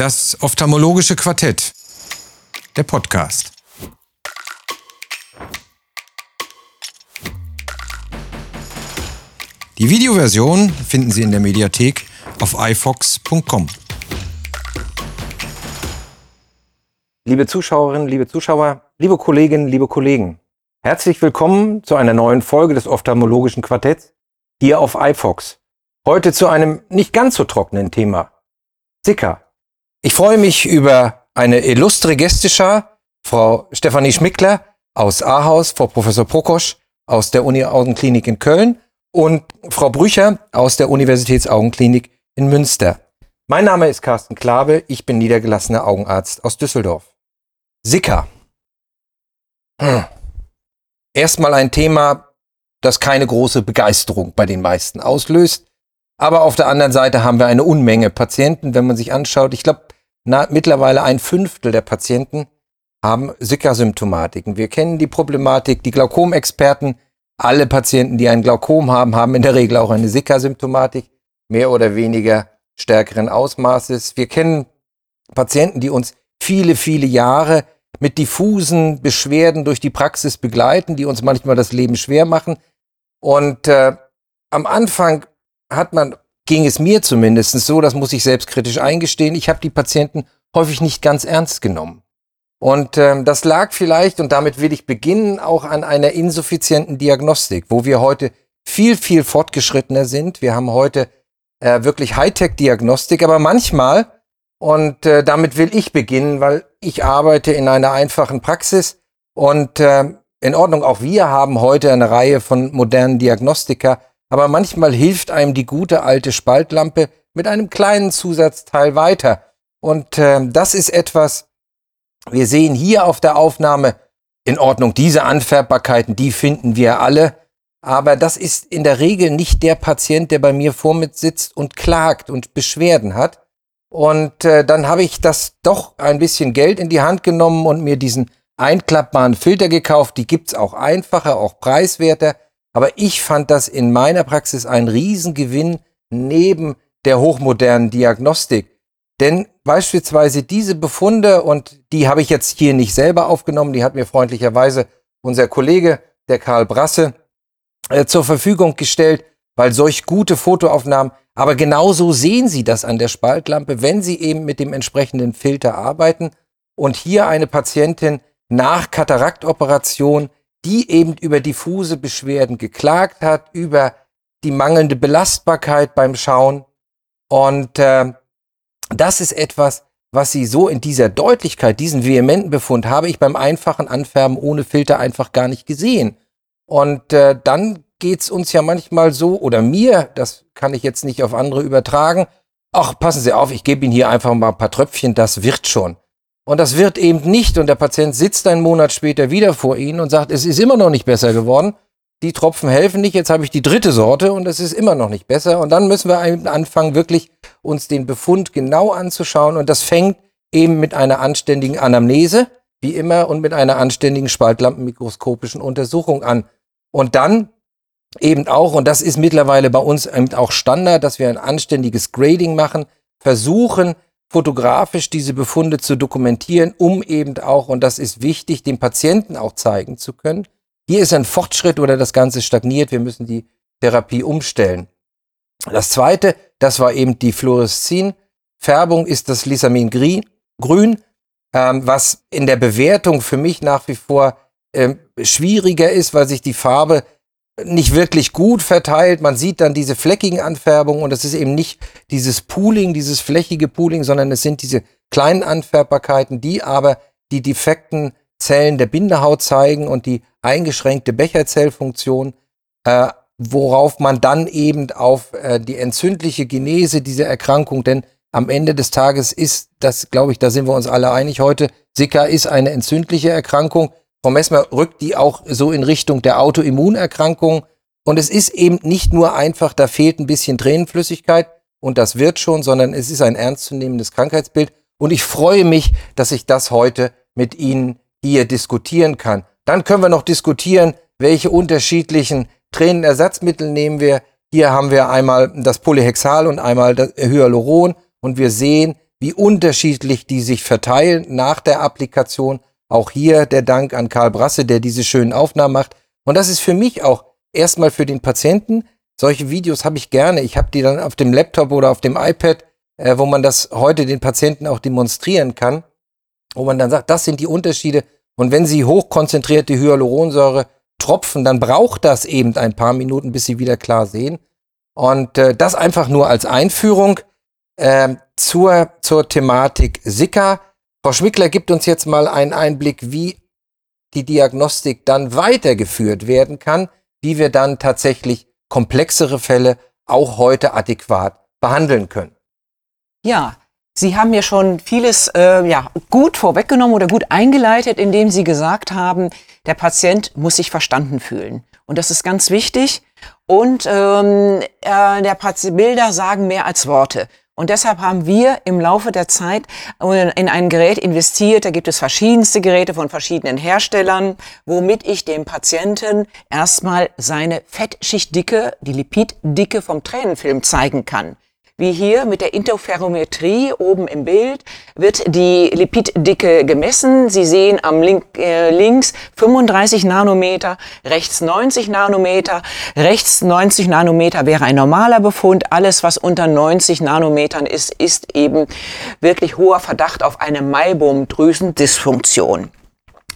Das ophthalmologische Quartett. Der Podcast. Die Videoversion finden Sie in der Mediathek auf ifox.com. Liebe Zuschauerinnen, liebe Zuschauer, liebe Kolleginnen, liebe Kollegen, herzlich willkommen zu einer neuen Folge des ophthalmologischen Quartetts hier auf iFox. Heute zu einem nicht ganz so trockenen Thema. Zika. Ich freue mich über eine illustre Gästeschar, Frau Stefanie Schmickler aus Ahaus, Frau Professor Prokosch aus der Uni-Augenklinik in Köln und Frau Brücher aus der Universitätsaugenklinik in Münster. Mein Name ist Carsten Klabe, ich bin niedergelassener Augenarzt aus Düsseldorf. Zika. Hm. Erstmal ein Thema, das keine große Begeisterung bei den meisten auslöst. Aber auf der anderen Seite haben wir eine Unmenge Patienten, wenn man sich anschaut. Ich glaube, mittlerweile ein Fünftel der Patienten haben Zika-Symptomatiken. Wir kennen die Problematik, die Glaukomexperten. Alle Patienten, die ein Glaukom haben, haben in der Regel auch eine Zika-Symptomatik, mehr oder weniger stärkeren Ausmaßes. Wir kennen Patienten, die uns viele, viele Jahre mit diffusen Beschwerden durch die Praxis begleiten, die uns manchmal das Leben schwer machen. Und äh, am Anfang hat man, ging es mir zumindest so, das muss ich selbstkritisch eingestehen, ich habe die Patienten häufig nicht ganz ernst genommen. Und ähm, das lag vielleicht, und damit will ich beginnen, auch an einer insuffizienten Diagnostik, wo wir heute viel, viel fortgeschrittener sind. Wir haben heute äh, wirklich Hightech-Diagnostik, aber manchmal, und äh, damit will ich beginnen, weil ich arbeite in einer einfachen Praxis und äh, in Ordnung, auch wir haben heute eine Reihe von modernen Diagnostika, aber manchmal hilft einem die gute alte Spaltlampe mit einem kleinen Zusatzteil weiter. Und äh, das ist etwas, wir sehen hier auf der Aufnahme, in Ordnung, diese Anfärbbarkeiten, die finden wir alle. Aber das ist in der Regel nicht der Patient, der bei mir vor sitzt und klagt und Beschwerden hat. Und äh, dann habe ich das doch ein bisschen Geld in die Hand genommen und mir diesen einklappbaren Filter gekauft. Die gibt's auch einfacher, auch preiswerter. Aber ich fand das in meiner Praxis ein Riesengewinn neben der hochmodernen Diagnostik. Denn beispielsweise diese Befunde, und die habe ich jetzt hier nicht selber aufgenommen, die hat mir freundlicherweise unser Kollege, der Karl Brasse, äh, zur Verfügung gestellt, weil solch gute Fotoaufnahmen, aber genauso sehen Sie das an der Spaltlampe, wenn Sie eben mit dem entsprechenden Filter arbeiten. Und hier eine Patientin nach Kataraktoperation die eben über diffuse Beschwerden geklagt hat, über die mangelnde Belastbarkeit beim Schauen. Und äh, das ist etwas, was sie so in dieser Deutlichkeit, diesen vehementen Befund, habe ich beim einfachen Anfärben ohne Filter einfach gar nicht gesehen. Und äh, dann geht's uns ja manchmal so, oder mir, das kann ich jetzt nicht auf andere übertragen, ach, passen Sie auf, ich gebe Ihnen hier einfach mal ein paar Tröpfchen, das wird schon. Und das wird eben nicht. Und der Patient sitzt einen Monat später wieder vor Ihnen und sagt, es ist immer noch nicht besser geworden. Die Tropfen helfen nicht. Jetzt habe ich die dritte Sorte und es ist immer noch nicht besser. Und dann müssen wir anfangen, wirklich uns den Befund genau anzuschauen. Und das fängt eben mit einer anständigen Anamnese, wie immer, und mit einer anständigen spaltlampenmikroskopischen Untersuchung an. Und dann eben auch, und das ist mittlerweile bei uns eben auch Standard, dass wir ein anständiges Grading machen, versuchen, fotografisch diese Befunde zu dokumentieren, um eben auch, und das ist wichtig, dem Patienten auch zeigen zu können, hier ist ein Fortschritt oder das Ganze stagniert, wir müssen die Therapie umstellen. Das zweite, das war eben die Fluoreszin-Färbung, ist das Lisamin grün, ähm, was in der Bewertung für mich nach wie vor ähm, schwieriger ist, weil sich die Farbe nicht wirklich gut verteilt. Man sieht dann diese fleckigen Anfärbungen und es ist eben nicht dieses Pooling, dieses flächige Pooling, sondern es sind diese kleinen Anfärbbarkeiten, die aber die defekten Zellen der Bindehaut zeigen und die eingeschränkte Becherzellfunktion, äh, worauf man dann eben auf äh, die entzündliche Genese dieser Erkrankung, denn am Ende des Tages ist das, glaube ich, da sind wir uns alle einig heute, Zika ist eine entzündliche Erkrankung, Frau Messmer rückt die auch so in Richtung der Autoimmunerkrankung. Und es ist eben nicht nur einfach, da fehlt ein bisschen Tränenflüssigkeit und das wird schon, sondern es ist ein ernstzunehmendes Krankheitsbild. Und ich freue mich, dass ich das heute mit Ihnen hier diskutieren kann. Dann können wir noch diskutieren, welche unterschiedlichen Tränenersatzmittel nehmen wir. Hier haben wir einmal das Polyhexal und einmal das Hyaluron und wir sehen, wie unterschiedlich die sich verteilen nach der Applikation. Auch hier der Dank an Karl Brasse, der diese schönen Aufnahmen macht. Und das ist für mich auch erstmal für den Patienten. Solche Videos habe ich gerne. Ich habe die dann auf dem Laptop oder auf dem iPad, äh, wo man das heute den Patienten auch demonstrieren kann, wo man dann sagt, das sind die Unterschiede. Und wenn sie hochkonzentrierte Hyaluronsäure tropfen, dann braucht das eben ein paar Minuten, bis sie wieder klar sehen. Und äh, das einfach nur als Einführung äh, zur, zur Thematik Sika. Frau Schmickler gibt uns jetzt mal einen Einblick, wie die Diagnostik dann weitergeführt werden kann, wie wir dann tatsächlich komplexere Fälle auch heute adäquat behandeln können. Ja, Sie haben mir schon vieles äh, ja, gut vorweggenommen oder gut eingeleitet, indem Sie gesagt haben, der Patient muss sich verstanden fühlen. Und das ist ganz wichtig. Und ähm, äh, der Bilder sagen mehr als Worte. Und deshalb haben wir im Laufe der Zeit in ein Gerät investiert. Da gibt es verschiedenste Geräte von verschiedenen Herstellern, womit ich dem Patienten erstmal seine Fettschichtdicke, die Lipiddicke vom Tränenfilm zeigen kann wie hier mit der Interferometrie oben im Bild wird die Lipiddicke gemessen. Sie sehen am Link, äh, links 35 Nanometer, rechts 90 Nanometer. Rechts 90 Nanometer wäre ein normaler Befund. Alles, was unter 90 Nanometern ist, ist eben wirklich hoher Verdacht auf eine Maibum-Drüsendysfunktion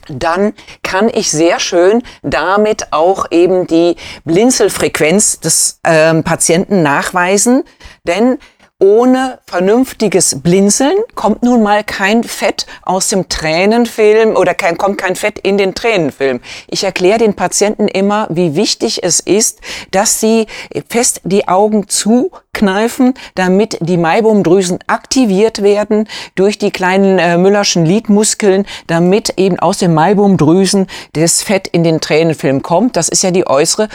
dann kann ich sehr schön damit auch eben die Blinzelfrequenz des ähm, Patienten nachweisen, denn ohne vernünftiges Blinzeln kommt nun mal kein Fett aus dem Tränenfilm oder kein, kommt kein Fett in den Tränenfilm. Ich erkläre den Patienten immer, wie wichtig es ist, dass sie fest die Augen zukneifen, damit die Maibumdrüsen aktiviert werden durch die kleinen äh, Müllerschen Lidmuskeln, damit eben aus den Maibumdrüsen das Fett in den Tränenfilm kommt. Das ist ja die äußere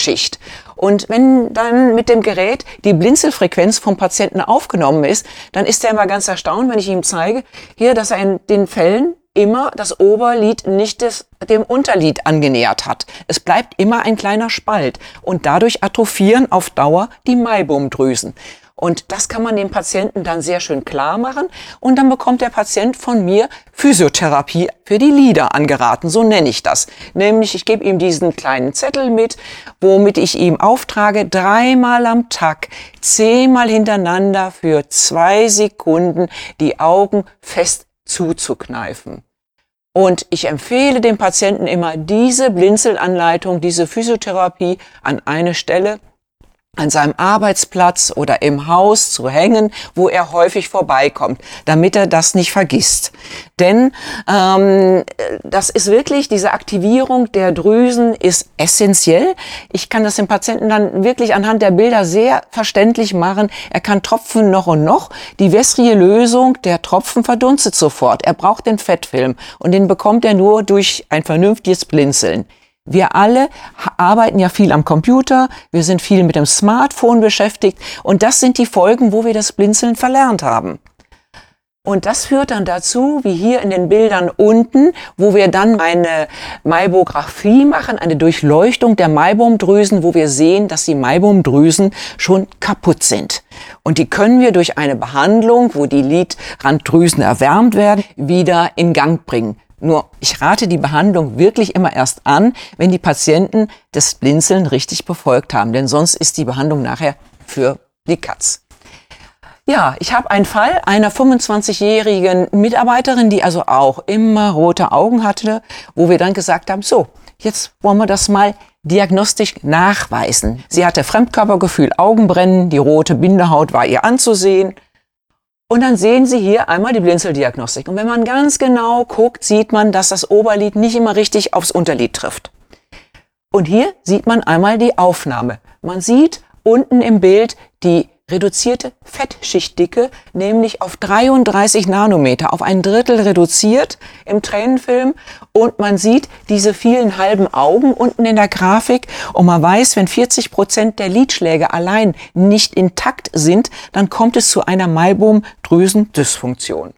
Schutzschicht. Und wenn dann mit dem Gerät die Blinzelfrequenz vom Patienten aufgenommen ist, dann ist er immer ganz erstaunt, wenn ich ihm zeige, hier, dass er in den Fällen immer das Oberlid nicht des, dem Unterlid angenähert hat. Es bleibt immer ein kleiner Spalt und dadurch atrophieren auf Dauer die Maibumdrüsen. Und das kann man dem Patienten dann sehr schön klar machen. Und dann bekommt der Patient von mir Physiotherapie für die Lieder angeraten. So nenne ich das. Nämlich, ich gebe ihm diesen kleinen Zettel mit, womit ich ihm auftrage, dreimal am Tag, zehnmal hintereinander für zwei Sekunden die Augen fest zuzukneifen. Und ich empfehle dem Patienten immer diese Blinzelanleitung, diese Physiotherapie an eine Stelle, an seinem Arbeitsplatz oder im Haus zu hängen, wo er häufig vorbeikommt, damit er das nicht vergisst. Denn ähm, das ist wirklich, diese Aktivierung der Drüsen ist essentiell. Ich kann das dem Patienten dann wirklich anhand der Bilder sehr verständlich machen. Er kann tropfen noch und noch. Die wässrige Lösung, der Tropfen verdunstet sofort. Er braucht den Fettfilm und den bekommt er nur durch ein vernünftiges Blinzeln. Wir alle arbeiten ja viel am Computer, wir sind viel mit dem Smartphone beschäftigt und das sind die Folgen, wo wir das Blinzeln verlernt haben. Und das führt dann dazu, wie hier in den Bildern unten, wo wir dann eine Maibographie machen, eine Durchleuchtung der Maibomdrüsen, wo wir sehen, dass die Maibomdrüsen schon kaputt sind. Und die können wir durch eine Behandlung, wo die Lidranddrüsen erwärmt werden, wieder in Gang bringen. Nur ich rate die Behandlung wirklich immer erst an, wenn die Patienten das Blinzeln richtig befolgt haben, denn sonst ist die Behandlung nachher für die Katz. Ja, ich habe einen Fall einer 25-jährigen Mitarbeiterin, die also auch immer rote Augen hatte, wo wir dann gesagt haben, so, jetzt wollen wir das mal diagnostisch nachweisen. Sie hatte Fremdkörpergefühl, Augenbrennen, die rote Bindehaut war ihr anzusehen. Und dann sehen Sie hier einmal die Blinzeldiagnostik. Und wenn man ganz genau guckt, sieht man, dass das Oberlid nicht immer richtig aufs Unterlid trifft. Und hier sieht man einmal die Aufnahme. Man sieht unten im Bild die reduzierte Fettschichtdicke, nämlich auf 33 Nanometer, auf ein Drittel reduziert im Tränenfilm. Und man sieht diese vielen halben Augen unten in der Grafik. Und man weiß, wenn 40 Prozent der Lidschläge allein nicht intakt sind, dann kommt es zu einer Maibum-Drüsendysfunktion.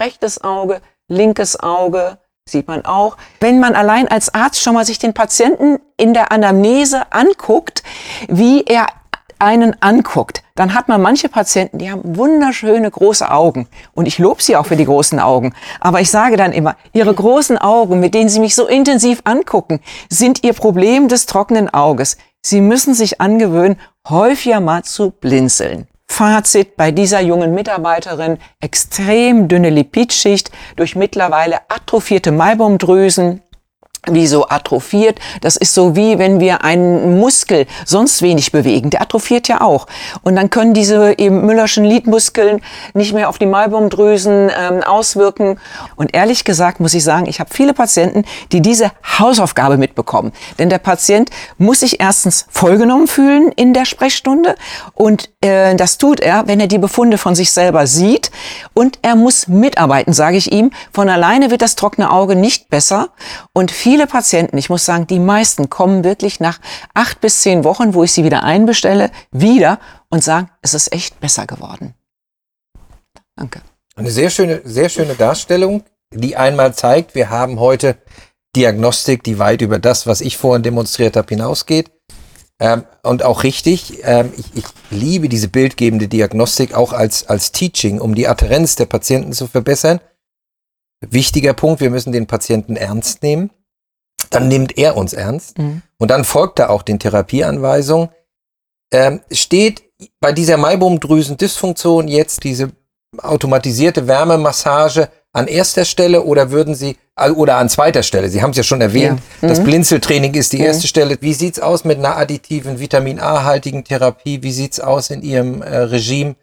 Rechtes Auge, linkes Auge, sieht man auch. Wenn man allein als Arzt schon mal sich den Patienten in der Anamnese anguckt, wie er einen anguckt, dann hat man manche Patienten, die haben wunderschöne große Augen. Und ich lobe sie auch für die großen Augen. Aber ich sage dann immer, ihre großen Augen, mit denen sie mich so intensiv angucken, sind ihr Problem des trockenen Auges. Sie müssen sich angewöhnen, häufiger mal zu blinzeln. Fazit bei dieser jungen Mitarbeiterin, extrem dünne Lipidschicht durch mittlerweile atrophierte Maibomdrüsen, wie so atrophiert. Das ist so wie wenn wir einen Muskel sonst wenig bewegen. Der atrophiert ja auch. Und dann können diese eben Müllerschen Lidmuskeln nicht mehr auf die Maibomdrüsen ähm, auswirken. Und ehrlich gesagt muss ich sagen, ich habe viele Patienten, die diese Hausaufgabe mitbekommen. Denn der Patient muss sich erstens vollgenommen fühlen in der Sprechstunde. Und äh, das tut er, wenn er die Befunde von sich selber sieht. Und er muss mitarbeiten, sage ich ihm. Von alleine wird das trockene Auge nicht besser. Und viel viele Patienten, ich muss sagen, die meisten kommen wirklich nach acht bis zehn Wochen, wo ich sie wieder einbestelle, wieder und sagen, es ist echt besser geworden. Danke. Eine sehr schöne, sehr schöne Darstellung, die einmal zeigt, wir haben heute Diagnostik, die weit über das, was ich vorhin demonstriert habe, hinausgeht. Ähm, und auch richtig, ähm, ich, ich liebe diese bildgebende Diagnostik auch als, als Teaching, um die Adherenz der Patienten zu verbessern. Wichtiger Punkt, wir müssen den Patienten ernst nehmen dann nimmt er uns ernst. Mhm. Und dann folgt er auch den Therapieanweisungen. Ähm, steht bei dieser Maibomdrüsen-Dysfunktion jetzt diese automatisierte Wärmemassage an erster Stelle oder würden Sie, äh, oder an zweiter Stelle? Sie haben es ja schon erwähnt, ja. mhm. das Blinzeltraining ist die mhm. erste Stelle. Wie sieht's aus mit einer additiven Vitamin A-haltigen Therapie? Wie sieht's aus in Ihrem äh, Regime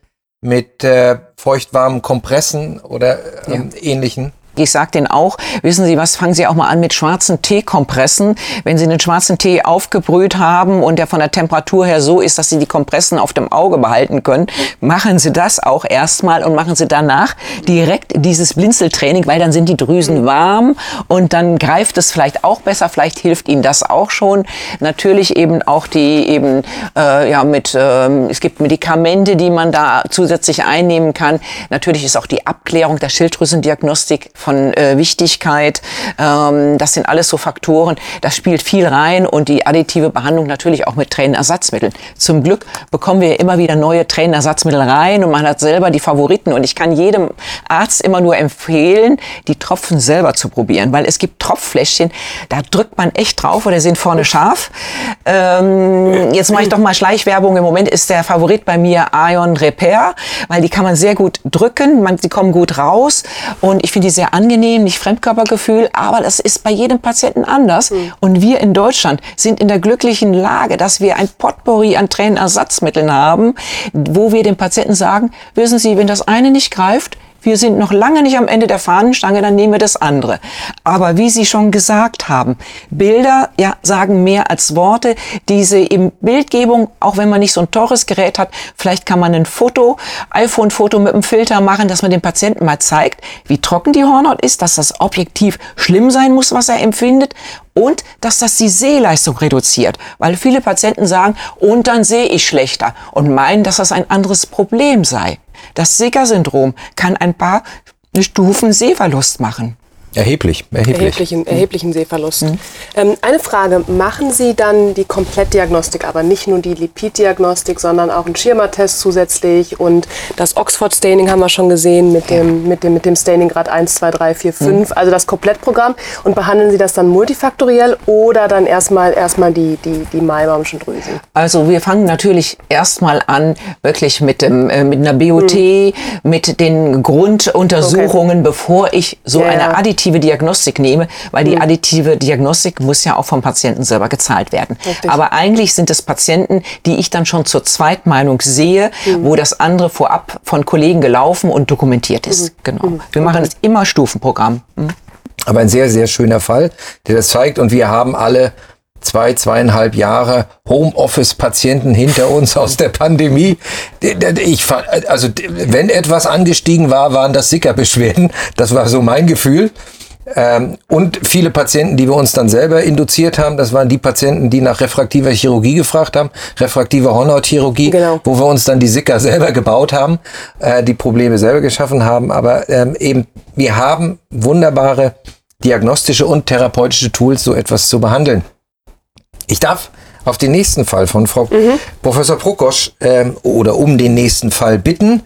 mit äh, feuchtwarmen Kompressen oder ähm, ja. ähnlichen? Ich sage denen auch, wissen Sie was, fangen Sie auch mal an mit schwarzen Teekompressen. Wenn Sie einen schwarzen Tee aufgebrüht haben und der von der Temperatur her so ist, dass Sie die Kompressen auf dem Auge behalten können, machen Sie das auch erstmal und machen Sie danach direkt dieses Blinzeltraining, weil dann sind die Drüsen warm und dann greift es vielleicht auch besser. Vielleicht hilft Ihnen das auch schon. Natürlich eben auch die eben äh, ja mit äh, es gibt Medikamente, die man da zusätzlich einnehmen kann. Natürlich ist auch die Abklärung der Schilddrüsendiagnostik von äh, Wichtigkeit. Ähm, das sind alles so Faktoren, das spielt viel rein und die additive Behandlung natürlich auch mit Tränenersatzmitteln. Zum Glück bekommen wir immer wieder neue Tränenersatzmittel rein und man hat selber die Favoriten und ich kann jedem Arzt immer nur empfehlen, die Tropfen selber zu probieren, weil es gibt Tropffläschchen, da drückt man echt drauf oder sind vorne scharf. Ähm, jetzt mache ich doch mal Schleichwerbung. Im Moment ist der Favorit bei mir Ion Repair, weil die kann man sehr gut drücken, man, die kommen gut raus und ich finde die sehr angenehm, nicht Fremdkörpergefühl, aber das ist bei jedem Patienten anders. Mhm. Und wir in Deutschland sind in der glücklichen Lage, dass wir ein Potpourri an Tränenersatzmitteln haben, wo wir dem Patienten sagen, wissen Sie, wenn das eine nicht greift, wir sind noch lange nicht am Ende der Fahnenstange, dann nehmen wir das andere. Aber wie Sie schon gesagt haben, Bilder ja, sagen mehr als Worte. Diese im Bildgebung, auch wenn man nicht so ein teures Gerät hat, vielleicht kann man ein Foto, iPhone-Foto mit einem Filter machen, dass man dem Patienten mal zeigt, wie trocken die Hornhaut ist, dass das objektiv schlimm sein muss, was er empfindet und dass das die Sehleistung reduziert, weil viele Patienten sagen, und dann sehe ich schlechter und meinen, dass das ein anderes Problem sei. Das Sieger-Syndrom kann ein paar Stufen Sehverlust machen. Erheblich, erheblich. Erheblichen, erheblichen Sehverlust. Mhm. Ähm, eine Frage, machen Sie dann die Komplettdiagnostik, aber nicht nur die Lipiddiagnostik, sondern auch einen Schirma-Test zusätzlich und das Oxford-Staining haben wir schon gesehen mit dem, mit dem, mit dem Staining-Grad 1, 2, 3, 4, 5, mhm. also das Komplettprogramm und behandeln Sie das dann multifaktoriell oder dann erstmal, erstmal die, die, die Maibaumschen Drüsen? Also wir fangen natürlich erstmal an, wirklich mit, dem, äh, mit einer BOT, mhm. mit den Grunduntersuchungen, okay. bevor ich so ja. eine additive additive Diagnostik nehme, weil die mhm. additive Diagnostik muss ja auch vom Patienten selber gezahlt werden. Richtig. Aber eigentlich sind es Patienten, die ich dann schon zur Zweitmeinung sehe, mhm. wo das andere vorab von Kollegen gelaufen und dokumentiert ist. Mhm. Genau. Mhm. Wir machen es immer Stufenprogramm. Mhm. Aber ein sehr, sehr schöner Fall, der das zeigt. Und wir haben alle zwei, zweieinhalb Jahre Homeoffice-Patienten hinter uns aus der Pandemie. Ich also wenn etwas angestiegen war, waren das Sickerbeschwerden. Das war so mein Gefühl. Ähm, und viele Patienten, die wir uns dann selber induziert haben, das waren die Patienten, die nach refraktiver Chirurgie gefragt haben, refraktive Hornhautchirurgie, genau. wo wir uns dann die Sicker selber gebaut haben, äh, die Probleme selber geschaffen haben. Aber ähm, eben, wir haben wunderbare diagnostische und therapeutische Tools, so etwas zu behandeln. Ich darf auf den nächsten Fall von Frau Professor Prokosch ähm, oder um den nächsten Fall bitten.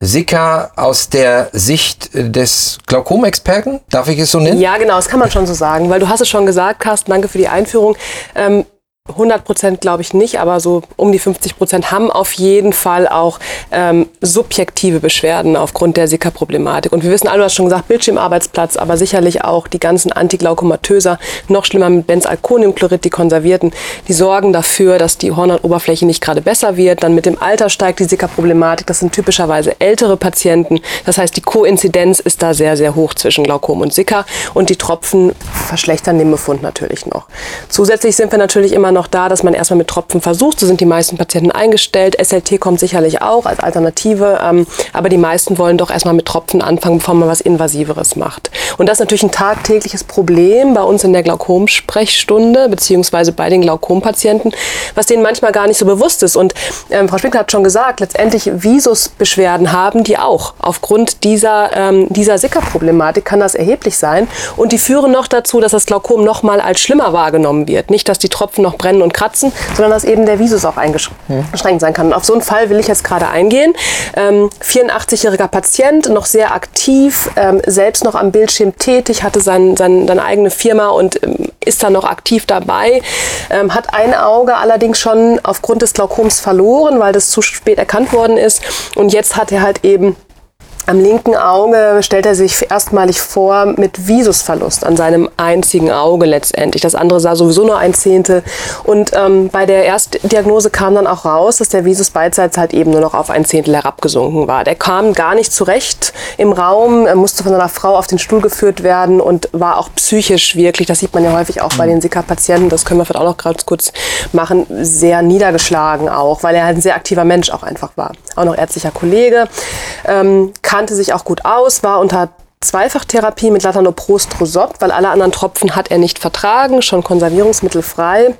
Sika aus der Sicht des Glaukomexperten, darf ich es so nennen? Ja, genau, das kann man schon so sagen, weil du hast es schon gesagt, Carsten, danke für die Einführung. Ähm, 100 Prozent glaube ich nicht, aber so um die 50 Prozent haben auf jeden Fall auch ähm, subjektive Beschwerden aufgrund der Sika-Problematik. Und wir wissen alle, du hast schon gesagt, Bildschirmarbeitsplatz, aber sicherlich auch die ganzen Antiglaukomatöser, noch schlimmer mit Benzalkoniumchlorid, die konservierten, die sorgen dafür, dass die Hornhautoberfläche nicht gerade besser wird. Dann mit dem Alter steigt die Sika-Problematik. Das sind typischerweise ältere Patienten. Das heißt, die Koinzidenz ist da sehr, sehr hoch zwischen Glaukom und Sika. Und die Tropfen verschlechtern den Befund natürlich noch. Zusätzlich sind wir natürlich immer noch da, dass man erstmal mit Tropfen versucht. So sind die meisten Patienten eingestellt. SLT kommt sicherlich auch als Alternative. Ähm, aber die meisten wollen doch erstmal mit Tropfen anfangen, bevor man was Invasiveres macht. Und das ist natürlich ein tagtägliches Problem bei uns in der Glaukom-Sprechstunde, beziehungsweise bei den Glaukompatienten, was denen manchmal gar nicht so bewusst ist. Und ähm, Frau Spinkler hat schon gesagt, letztendlich Visusbeschwerden haben die auch. Aufgrund dieser, ähm, dieser Sicker-Problematik kann das erheblich sein. Und die führen noch dazu, dass das Glaukom noch mal als schlimmer wahrgenommen wird. Nicht, dass die Tropfen noch brennen und kratzen, sondern dass eben der Visus auch eingeschränkt sein kann. Und auf so einen Fall will ich jetzt gerade eingehen. Ähm, 84-jähriger Patient, noch sehr aktiv, ähm, selbst noch am Bildschirm tätig, hatte sein, sein, seine eigene Firma und ähm, ist dann noch aktiv dabei, ähm, hat ein Auge allerdings schon aufgrund des Glaukoms verloren, weil das zu spät erkannt worden ist. Und jetzt hat er halt eben am linken Auge stellt er sich erstmalig vor mit Visusverlust an seinem einzigen Auge letztendlich. Das andere sah sowieso nur ein Zehntel. Und ähm, bei der Erstdiagnose kam dann auch raus, dass der Visus beidseits halt eben nur noch auf ein Zehntel herabgesunken war. Der kam gar nicht zurecht im Raum, er musste von einer Frau auf den Stuhl geführt werden und war auch psychisch wirklich, das sieht man ja häufig auch bei den Sika-Patienten, das können wir vielleicht auch noch ganz kurz machen, sehr niedergeschlagen auch, weil er halt ein sehr aktiver Mensch auch einfach war. Auch noch ärztlicher Kollege. Ähm, kannte sich auch gut aus, war unter Zweifachtherapie mit Latanoprostrosop, weil alle anderen Tropfen hat er nicht vertragen, schon konservierungsmittelfrei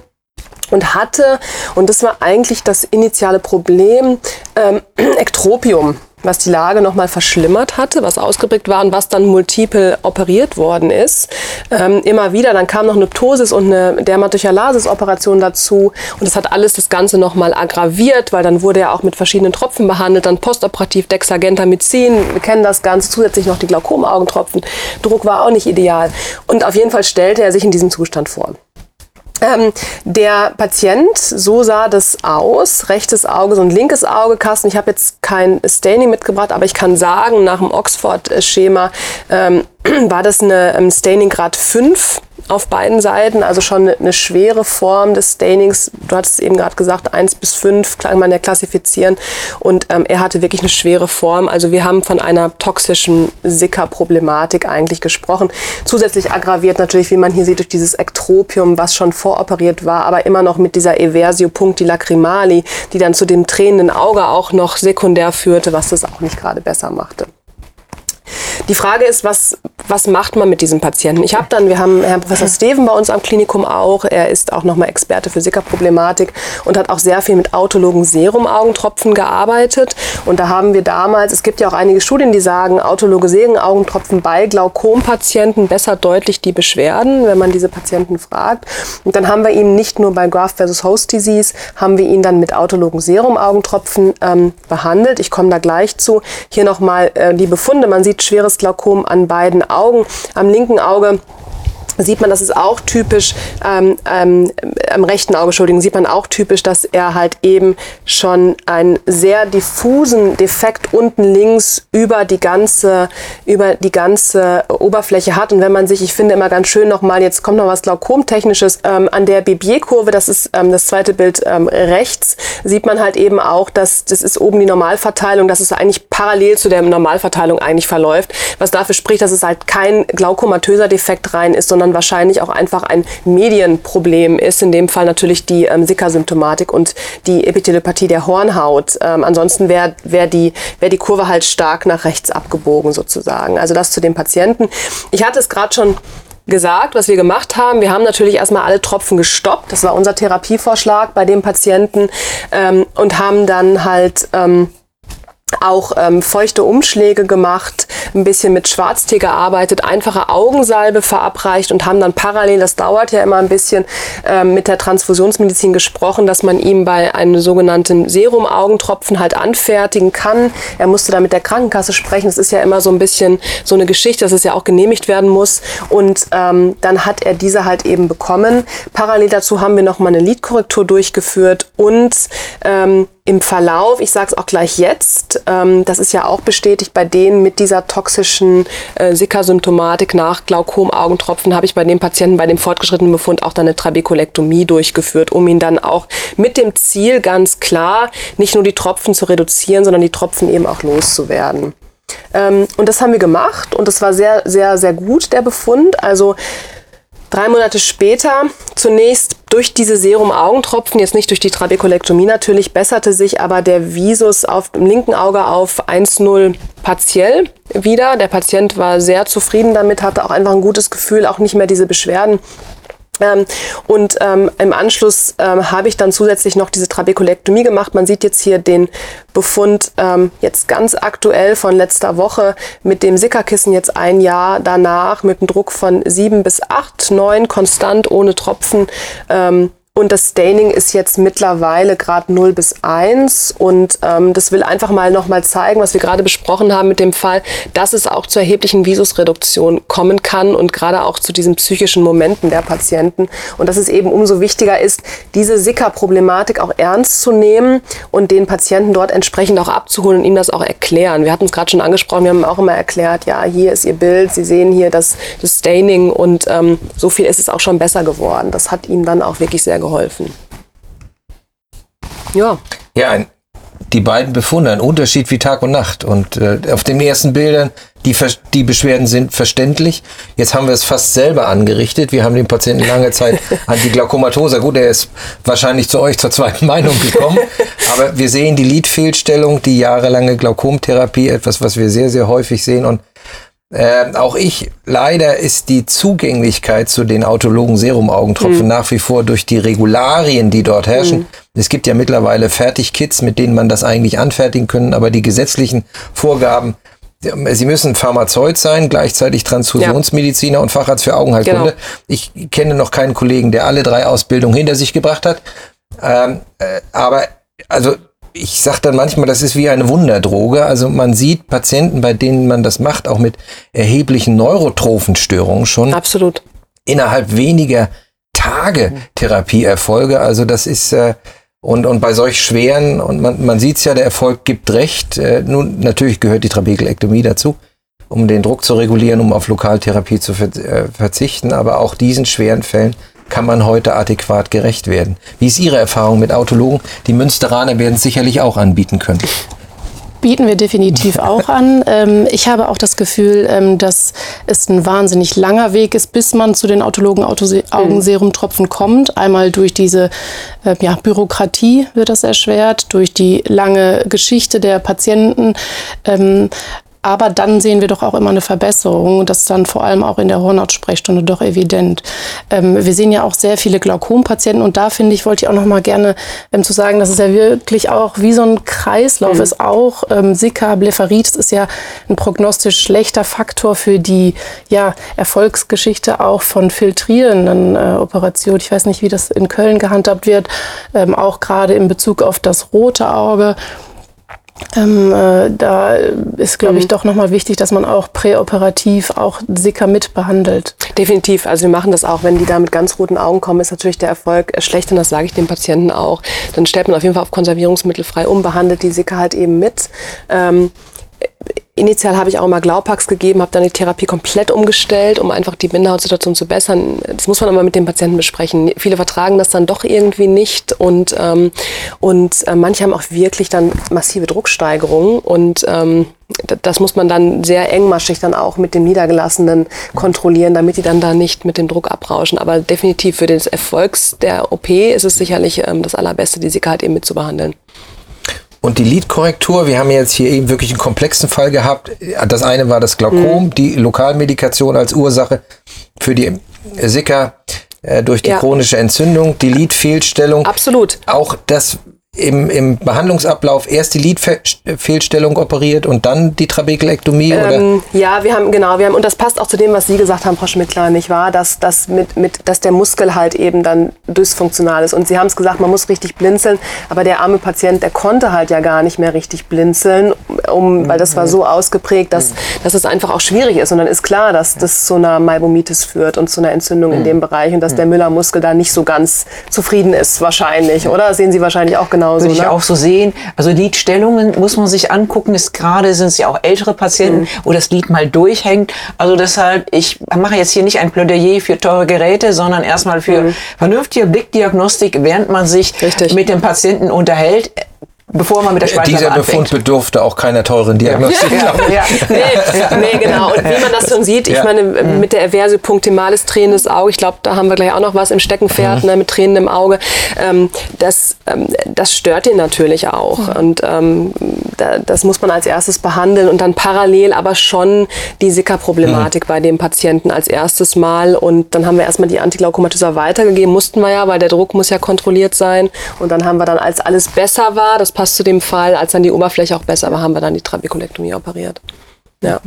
und hatte, und das war eigentlich das initiale Problem, ähm, Ektropium was die Lage nochmal verschlimmert hatte, was ausgeprägt war und was dann multiple operiert worden ist. Ähm, immer wieder, dann kam noch eine Ptosis und eine Dermatochalasis-Operation dazu und das hat alles das Ganze nochmal aggraviert, weil dann wurde er auch mit verschiedenen Tropfen behandelt, dann postoperativ Dexagentamycin, wir kennen das Ganze, zusätzlich noch die Glaukomaugentropfen. Druck war auch nicht ideal und auf jeden Fall stellte er sich in diesem Zustand vor. Ähm, der Patient, so sah das aus, rechtes Auge, so ein linkes Auge, Carsten, ich habe jetzt kein Staining mitgebracht, aber ich kann sagen, nach dem Oxford-Schema ähm, war das eine ähm, Staining Grad 5 auf beiden Seiten, also schon eine schwere Form des Stainings. Du hattest eben gerade gesagt, 1 bis 5 kann man ja klassifizieren. Und ähm, er hatte wirklich eine schwere Form. Also wir haben von einer toxischen Sicker-Problematik eigentlich gesprochen. Zusätzlich aggraviert natürlich, wie man hier sieht, durch dieses Ektropium, was schon voroperiert war, aber immer noch mit dieser Eversio puncti lacrimali, die dann zu dem tränenden Auge auch noch sekundär führte, was das auch nicht gerade besser machte. Die Frage ist, was, was macht man mit diesem Patienten? Ich habe dann, wir haben Herrn Professor Steven bei uns am Klinikum auch. Er ist auch nochmal Experte für Sickerproblematik und hat auch sehr viel mit autologen Serumaugentropfen gearbeitet. Und da haben wir damals, es gibt ja auch einige Studien, die sagen, autologe Serumaugentropfen bei Glaukompatienten besser deutlich die Beschwerden, wenn man diese Patienten fragt. Und dann haben wir ihn nicht nur bei Graft versus Host Disease, haben wir ihn dann mit autologen Serumaugentropfen ähm, behandelt. Ich komme da gleich zu. Hier nochmal äh, die Befunde. Man sieht schweres Glaukom an beiden Augen. Am linken Auge sieht man, das ist auch typisch, ähm, ähm, am rechten Auge, Entschuldigung, sieht man auch typisch, dass er halt eben schon einen sehr diffusen Defekt unten links über die ganze, über die ganze Oberfläche hat. Und wenn man sich, ich finde immer ganz schön nochmal, jetzt kommt noch was Glaukomtechnisches, ähm, an der Bibier-Kurve, das ist ähm, das zweite Bild ähm, rechts, sieht man halt eben auch, dass das ist oben die Normalverteilung, dass es eigentlich parallel zu der Normalverteilung eigentlich verläuft, was dafür spricht, dass es halt kein glaukomatöser Defekt rein ist, sondern wahrscheinlich auch einfach ein Medienproblem ist, in dem Fall natürlich die ähm, Sika-Symptomatik und die Epitheliopathie der Hornhaut. Ähm, ansonsten wäre wär die, wär die Kurve halt stark nach rechts abgebogen sozusagen. Also das zu dem Patienten. Ich hatte es gerade schon gesagt, was wir gemacht haben. Wir haben natürlich erstmal alle Tropfen gestoppt. Das war unser Therapievorschlag bei dem Patienten ähm, und haben dann halt ähm, auch ähm, feuchte Umschläge gemacht, ein bisschen mit Schwarztee gearbeitet, einfache Augensalbe verabreicht und haben dann parallel, das dauert ja immer ein bisschen, ähm, mit der Transfusionsmedizin gesprochen, dass man ihm bei einem sogenannten Serum-Augentropfen halt anfertigen kann. Er musste da mit der Krankenkasse sprechen. Das ist ja immer so ein bisschen so eine Geschichte, dass es ja auch genehmigt werden muss. Und ähm, dann hat er diese halt eben bekommen. Parallel dazu haben wir nochmal eine Lidkorrektur durchgeführt und ähm, im Verlauf, ich sage es auch gleich jetzt, ähm, das ist ja auch bestätigt bei denen mit dieser toxischen äh, Sickersymptomatik nach Glaukom-Augentropfen, habe ich bei dem Patienten bei dem fortgeschrittenen Befund auch dann eine Trabekulektomie durchgeführt, um ihn dann auch mit dem Ziel ganz klar nicht nur die Tropfen zu reduzieren, sondern die Tropfen eben auch loszuwerden. Ähm, und das haben wir gemacht und das war sehr, sehr, sehr gut, der Befund. Also Drei Monate später, zunächst durch diese Serum-Augentropfen, jetzt nicht durch die Trabekulektomie natürlich, besserte sich aber der Visus auf dem linken Auge auf 1,0 partiell wieder. Der Patient war sehr zufrieden damit, hatte auch einfach ein gutes Gefühl, auch nicht mehr diese Beschwerden ähm, und ähm, im Anschluss ähm, habe ich dann zusätzlich noch diese Trabekulektomie gemacht. Man sieht jetzt hier den Befund ähm, jetzt ganz aktuell von letzter Woche mit dem Sickerkissen jetzt ein Jahr danach mit einem Druck von sieben bis acht, neun konstant ohne Tropfen. Und das Staining ist jetzt mittlerweile Grad 0 bis 1. Und ähm, das will einfach mal nochmal zeigen, was wir gerade besprochen haben mit dem Fall, dass es auch zu erheblichen Visusreduktion kommen kann und gerade auch zu diesen psychischen Momenten der Patienten. Und dass es eben umso wichtiger ist, diese Sicker-Problematik auch ernst zu nehmen und den Patienten dort entsprechend auch abzuholen und ihm das auch erklären. Wir hatten es gerade schon angesprochen, wir haben auch immer erklärt, ja, hier ist Ihr Bild, Sie sehen hier das, das Staining und ähm, so viel ist es auch schon besser geworden. Das hat ihm dann auch wirklich sehr geholfen geholfen. Ja. Ja, ein, die beiden Befunde, ein Unterschied wie Tag und Nacht. Und äh, auf den ersten Bildern, die, die Beschwerden sind verständlich. Jetzt haben wir es fast selber angerichtet. Wir haben den Patienten lange Zeit an die Glaukomatose. Gut, er ist wahrscheinlich zu euch zur zweiten Meinung gekommen. Aber wir sehen die Lidfehlstellung, die jahrelange Glaukomtherapie, etwas, was wir sehr, sehr häufig sehen. Und äh, auch ich, leider ist die Zugänglichkeit zu den autologen Serumaugentropfen mhm. nach wie vor durch die Regularien, die dort herrschen. Mhm. Es gibt ja mittlerweile Fertigkits, mit denen man das eigentlich anfertigen können, aber die gesetzlichen Vorgaben, Sie müssen Pharmazeut sein, gleichzeitig Transfusionsmediziner ja. und Facharzt für Augenheilkunde. Genau. Ich kenne noch keinen Kollegen, der alle drei Ausbildungen hinter sich gebracht hat. Ähm, äh, aber also ich sage dann manchmal, das ist wie eine Wunderdroge. Also man sieht Patienten, bei denen man das macht, auch mit erheblichen Neurotrophenstörungen schon. Absolut. Innerhalb weniger Tage Therapieerfolge. Also das ist äh, und, und bei solch schweren, und man, man sieht es ja, der Erfolg gibt recht. Äh, nun, natürlich gehört die Trabekelektomie dazu, um den Druck zu regulieren, um auf Lokaltherapie zu ver äh, verzichten. Aber auch diesen schweren Fällen kann man heute adäquat gerecht werden. Wie ist Ihre Erfahrung mit Autologen? Die Münsteraner werden es sicherlich auch anbieten können bieten wir definitiv auch an. Ähm, ich habe auch das Gefühl, ähm, dass es ein wahnsinnig langer Weg ist, bis man zu den autologen Augenserumtropfen kommt. Einmal durch diese äh, ja, Bürokratie wird das erschwert, durch die lange Geschichte der Patienten. Aber dann sehen wir doch auch immer eine Verbesserung. Das ist dann vor allem auch in der Hornhautsprechstunde doch evident. Ähm, wir sehen ja auch sehr viele Glaukompatienten und da finde ich, wollte ich auch noch mal gerne ähm, zu sagen, dass es ja wirklich auch wie so ein Kreislauf mhm. ist. Auch ähm, Sika, Blepharitis ist ja ein prognostisch schlechter Faktor für die ja, Erfolgsgeschichte auch von filtrierenden äh, Operationen. Ich weiß nicht, wie das in Köln gehandhabt wird, ähm, auch gerade in Bezug auf das rote Auge. Ähm, äh, da ist, glaube ich, mhm. doch nochmal wichtig, dass man auch präoperativ auch Sicker mit behandelt. Definitiv. Also wir machen das auch. Wenn die da mit ganz roten Augen kommen, ist natürlich der Erfolg schlecht und das sage ich den Patienten auch. Dann stellt man auf jeden Fall auf Konservierungsmittel frei um, behandelt die Sicker halt eben mit. Ähm, Initial habe ich auch mal Glaupax gegeben, habe dann die Therapie komplett umgestellt, um einfach die Bindehautsituation zu bessern. Das muss man aber mit dem Patienten besprechen. Viele vertragen das dann doch irgendwie nicht und, ähm, und äh, manche haben auch wirklich dann massive Drucksteigerungen und ähm, das muss man dann sehr engmaschig dann auch mit dem Niedergelassenen kontrollieren, damit die dann da nicht mit dem Druck abrauschen. Aber definitiv für den Erfolgs der OP ist es sicherlich ähm, das Allerbeste, die halt eben mitzubehandeln. Und die Lidkorrektur, wir haben jetzt hier eben wirklich einen komplexen Fall gehabt. Das eine war das Glaukom, mhm. die Lokalmedikation als Ursache für die Sicker äh, durch die ja. chronische Entzündung, die Lidfehlstellung. Absolut. Auch das im, im Behandlungsablauf erst die Lidfehlstellung operiert und dann die Trabekelektomie? Ähm, ja, wir haben, genau, wir haben, und das passt auch zu dem, was Sie gesagt haben, Frau Schmittler, nicht wahr? Dass, dass, mit, mit, dass der Muskel halt eben dann dysfunktional ist. Und Sie haben es gesagt, man muss richtig blinzeln, aber der arme Patient, der konnte halt ja gar nicht mehr richtig blinzeln, um, weil das war so ausgeprägt, dass, dass es einfach auch schwierig ist. Und dann ist klar, dass das zu einer Malbomitis führt und zu einer Entzündung in dem Bereich und dass der Müllermuskel da nicht so ganz zufrieden ist, wahrscheinlich, oder? Sehen Sie wahrscheinlich auch genauso. Würde ich ne? auch so sehen. Also Lidstellungen muss man sich angucken. Ist gerade sind es ja auch ältere Patienten, Mhm. wo das Lid mal durchhängt. Also deshalb, ich mache jetzt hier nicht ein Plädoyer für teure Geräte, sondern erstmal für vernünftige Blickdiagnostik, während man sich Mhm. Richtig. mit dem Patienten unterhält, bevor man mit der Schweizer Dieser anfängt. Befund bedurfte auch keiner teuren Diagnostik. ja, ja. Nee, nee, genau. Und wie man das schon sieht, ich Ja. meine, mit der Eversio Punctimalis Tränen des Auge, ich glaube, da haben wir gleich auch noch was im Steckenpferd, ne, mit Tränen im Auge, ähm, das, ähm, das stört ihn natürlich auch. Und ähm, da, das muss man als erstes behandeln und dann parallel aber schon die Sickerproblematik bei dem Patienten als erstes Mal. Und dann haben wir erstmal die Antiglaukomatisor weitergegeben, mussten wir ja, weil der Druck muss ja kontrolliert sein. Und dann haben wir dann, als alles besser war, das passt zu dem Fall, als dann die Oberfläche auch besser war, haben wir dann die Trabekulektomie operiert. Ja.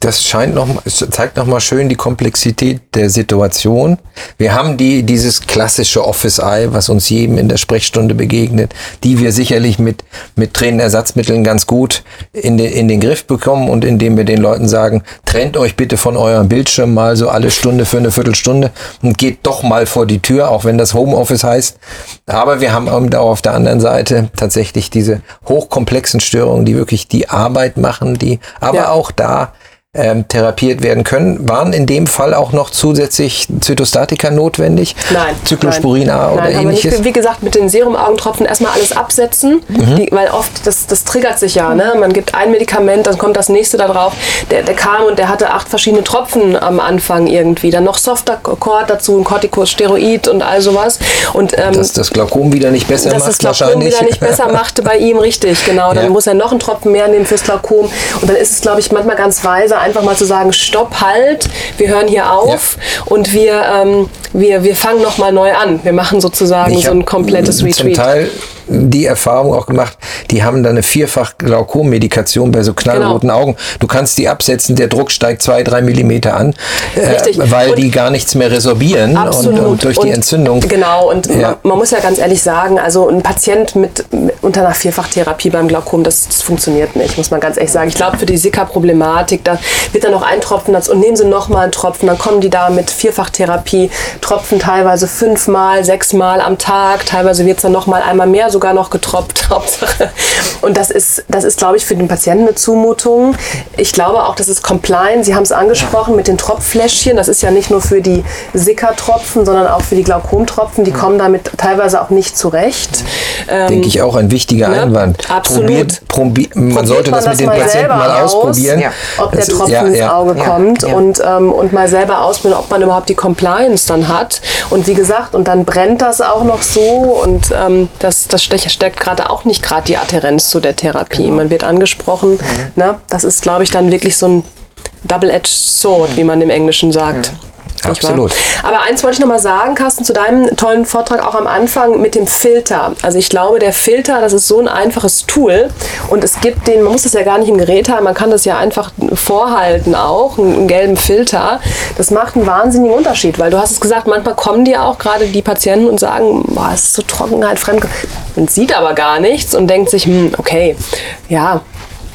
Das scheint noch, es zeigt noch mal schön die Komplexität der Situation. Wir haben die, dieses klassische Office Eye, was uns jedem in der Sprechstunde begegnet, die wir sicherlich mit, mit Tränenersatzmitteln ganz gut in den, in den Griff bekommen und indem wir den Leuten sagen, trennt euch bitte von eurem Bildschirm mal so alle Stunde für eine Viertelstunde und geht doch mal vor die Tür, auch wenn das Homeoffice heißt. Aber wir haben auch auf der anderen Seite tatsächlich diese hochkomplexen Störungen, die wirklich die Arbeit machen, die aber Ja. auch da ähm, therapiert werden können. Waren in dem Fall auch noch zusätzlich Zytostatika notwendig? Nein. Zyclosporin A oder Nein, aber ähnliches? nicht, wie gesagt, mit den Serumaugentropfen erstmal alles absetzen, Mhm. die, weil oft, das, das triggert sich ja. Ne? Man gibt ein Medikament, dann kommt das nächste da drauf. Der, der kam und der hatte acht verschiedene Tropfen am Anfang irgendwie. Dann noch Softaccord dazu, ein Corticosteroid und all sowas. Und, ähm, dass das Glaukom wieder nicht besser dass macht das Glaukom wieder nicht besser machte bei ihm, richtig, genau. Dann Ja. muss er noch einen Tropfen mehr nehmen fürs Glaukom. Und dann ist es, glaube ich, manchmal ganz weise, einfach mal zu sagen, stopp, halt, wir hören hier auf und wir, ähm, wir, wir fangen nochmal neu an. Wir machen sozusagen Ich so ein komplettes Zum Retreat. Teil die Erfahrung auch gemacht, die haben dann eine vierfach Glaukommedikation bei so knallroten Genau. Augen. Du kannst die absetzen, der Druck steigt zwei, drei Millimeter an, äh, weil Und- die gar nichts mehr resorbieren und, und durch die Und- Entzündung. Genau, und Ja. man, man muss ja ganz ehrlich sagen, also ein Patient mit, mit unter einer Vierfachtherapie beim Glaukom, das, das funktioniert nicht, muss man ganz ehrlich sagen. Ich glaube, für die Sika-Problematik, da wird dann noch ein Tropfen dazu und nehmen sie noch mal einen Tropfen, dann kommen die da mit Vierfachtherapie, Tropfen teilweise fünfmal, sechsmal am Tag, teilweise wird es dann noch mal einmal mehr sogar noch getropft, Hauptsache. Und das ist, das ist, glaube ich, für den Patienten eine Zumutung. Ich glaube auch, das ist compliant. Sie haben es angesprochen mit den Tropffläschchen. Das ist ja nicht nur für die Sickertropfen, sondern auch für die Glaukomtropfen. Die kommen damit teilweise auch nicht zurecht. Ähm, Denke ich auch ein wichtiger ne? Einwand. Absolut. Probiert, probi man probiert sollte man das mit den Patienten mal aus, ausprobieren. Ja. Ob der Das- Tropfen ja, ins ja. Auge kommt. Und, ähm, und mal selber ausprobieren, ob man überhaupt die Compliance dann hat. Und wie gesagt, und dann brennt das auch noch so und ähm, das, das steckt, steckt gerade auch nicht gerade die Adherenz zu der Therapie. Genau. Man wird angesprochen. Mhm. Ne? Das ist, glaube ich, dann wirklich so ein Double-Edged Sword, wie man im Englischen sagt. Nicht wahr? Absolut. Aber eins wollte ich noch mal sagen, Carsten, zu deinem tollen Vortrag auch am Anfang mit dem Filter. Also ich glaube, der Filter, das ist so ein einfaches Tool und es gibt den, man muss das ja gar nicht im Gerät haben, man kann das ja einfach vorhalten auch, einen, gelben Filter. Das macht einen wahnsinnigen Unterschied, weil du hast es gesagt, manchmal kommen dir auch gerade die Patienten und sagen, boah, es ist so Trockenheit, fremd. Man sieht aber gar nichts und denkt sich, hm, okay, ja,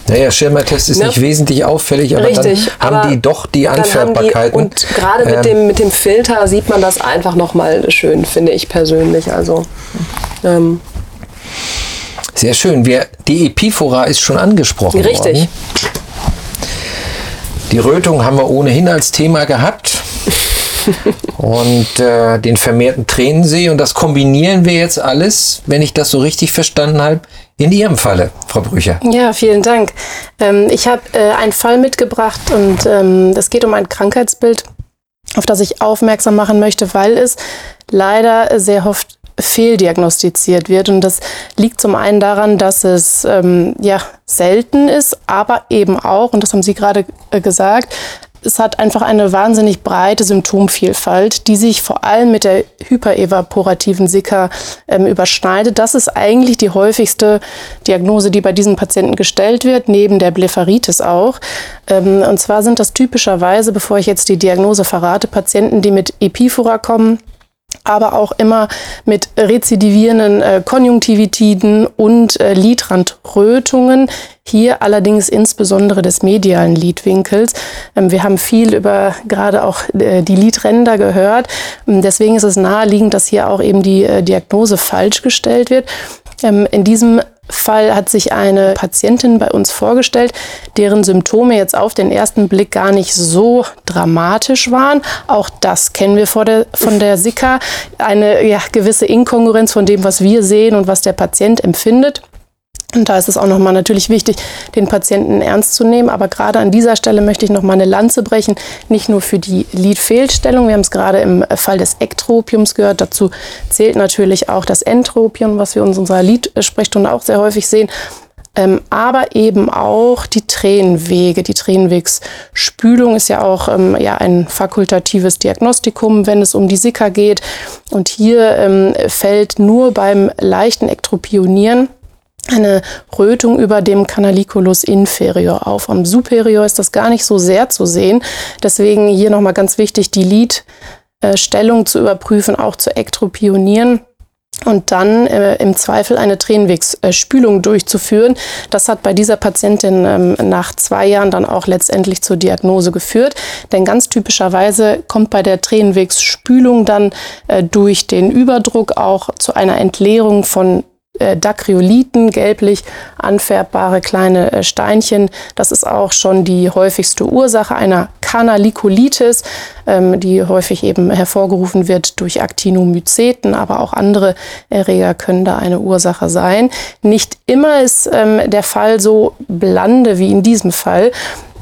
Naja, Schirmertest ist Ne? nicht wesentlich auffällig, aber Richtig, dann haben aber die doch die Anfärbbarkeiten. Und gerade mit, Ähm, dem, mit dem Filter sieht man das einfach nochmal schön, finde ich persönlich. Also, ähm, Sehr schön. Wir, die Epiphora ist schon angesprochen richtig. worden. Die Rötung haben wir ohnehin als Thema gehabt. und äh, den vermehrten Tränensee. Und das kombinieren wir jetzt alles, wenn ich das so richtig verstanden habe, in Ihrem Falle, Frau Brücher. Ja, vielen Dank. Ähm, ich habe äh, einen Fall mitgebracht und ähm, es geht um ein Krankheitsbild, auf das ich aufmerksam machen möchte, weil es leider sehr oft fehldiagnostiziert wird. Und das liegt zum einen daran, dass es ähm, ja selten ist, aber eben auch, und das haben Sie gerade äh, gesagt, es hat einfach eine wahnsinnig breite Symptomvielfalt, die sich vor allem mit der hyperevaporativen Sika ähm, überschneidet. Das ist eigentlich die häufigste Diagnose, die bei diesen Patienten gestellt wird, neben der Blepharitis auch. Ähm, und zwar sind das typischerweise, bevor ich jetzt die Diagnose verrate, Patienten, die mit Epiphora kommen aber auch immer mit rezidivierenden äh, Konjunktivitiden und äh, Lidrandrötungen. Hier allerdings insbesondere des medialen Lidwinkels. Ähm, wir haben viel über gerade auch äh, die Lidränder gehört. Ähm, deswegen ist es naheliegend, dass hier auch eben die äh, Diagnose falsch gestellt wird. Ähm, in diesem Fall hat sich eine Patientin bei uns vorgestellt, deren Symptome jetzt auf den ersten Blick gar nicht so dramatisch waren. Auch das kennen wir der, von der Sika. Eine ja, gewisse Inkongruenz von dem, was wir sehen und was der Patient empfindet. Und da ist es auch nochmal natürlich wichtig, den Patienten ernst zu nehmen. Aber gerade an dieser Stelle möchte ich nochmal eine Lanze brechen, nicht nur für die Lidfehlstellung. Wir haben es gerade im Fall des Ektropiums gehört. Dazu zählt natürlich auch das Entropium, was wir in unserer Lidsprechstunde auch sehr häufig sehen. Ähm, aber eben auch die Tränenwege. Die Tränenwegsspülung ist ja auch ähm, ja, ein fakultatives Diagnostikum, wenn es um die Sika geht. Und hier ähm, fällt nur beim leichten Ektropionieren eine Rötung über dem Canaliculus inferior auf. Am superior ist das gar nicht so sehr zu sehen. Deswegen hier nochmal ganz wichtig, die Lidstellung zu überprüfen, auch zu ektropionieren und dann äh, im Zweifel eine Tränenwegsspülung durchzuführen. Das hat bei dieser Patientin ähm, nach zwei Jahren dann auch letztendlich zur Diagnose geführt. Denn ganz typischerweise kommt bei der Tränenwegsspülung dann äh, durch den Überdruck auch zu einer Entleerung von äh, Dacryolithen, gelblich anfärbbare kleine äh, Steinchen. Das ist auch schon die häufigste Ursache einer Kanalikolitis, ähm, die häufig eben hervorgerufen wird durch Actinomyceten, aber auch andere Erreger können da eine Ursache sein. Nicht immer ist ähm, der Fall so blande wie in diesem Fall.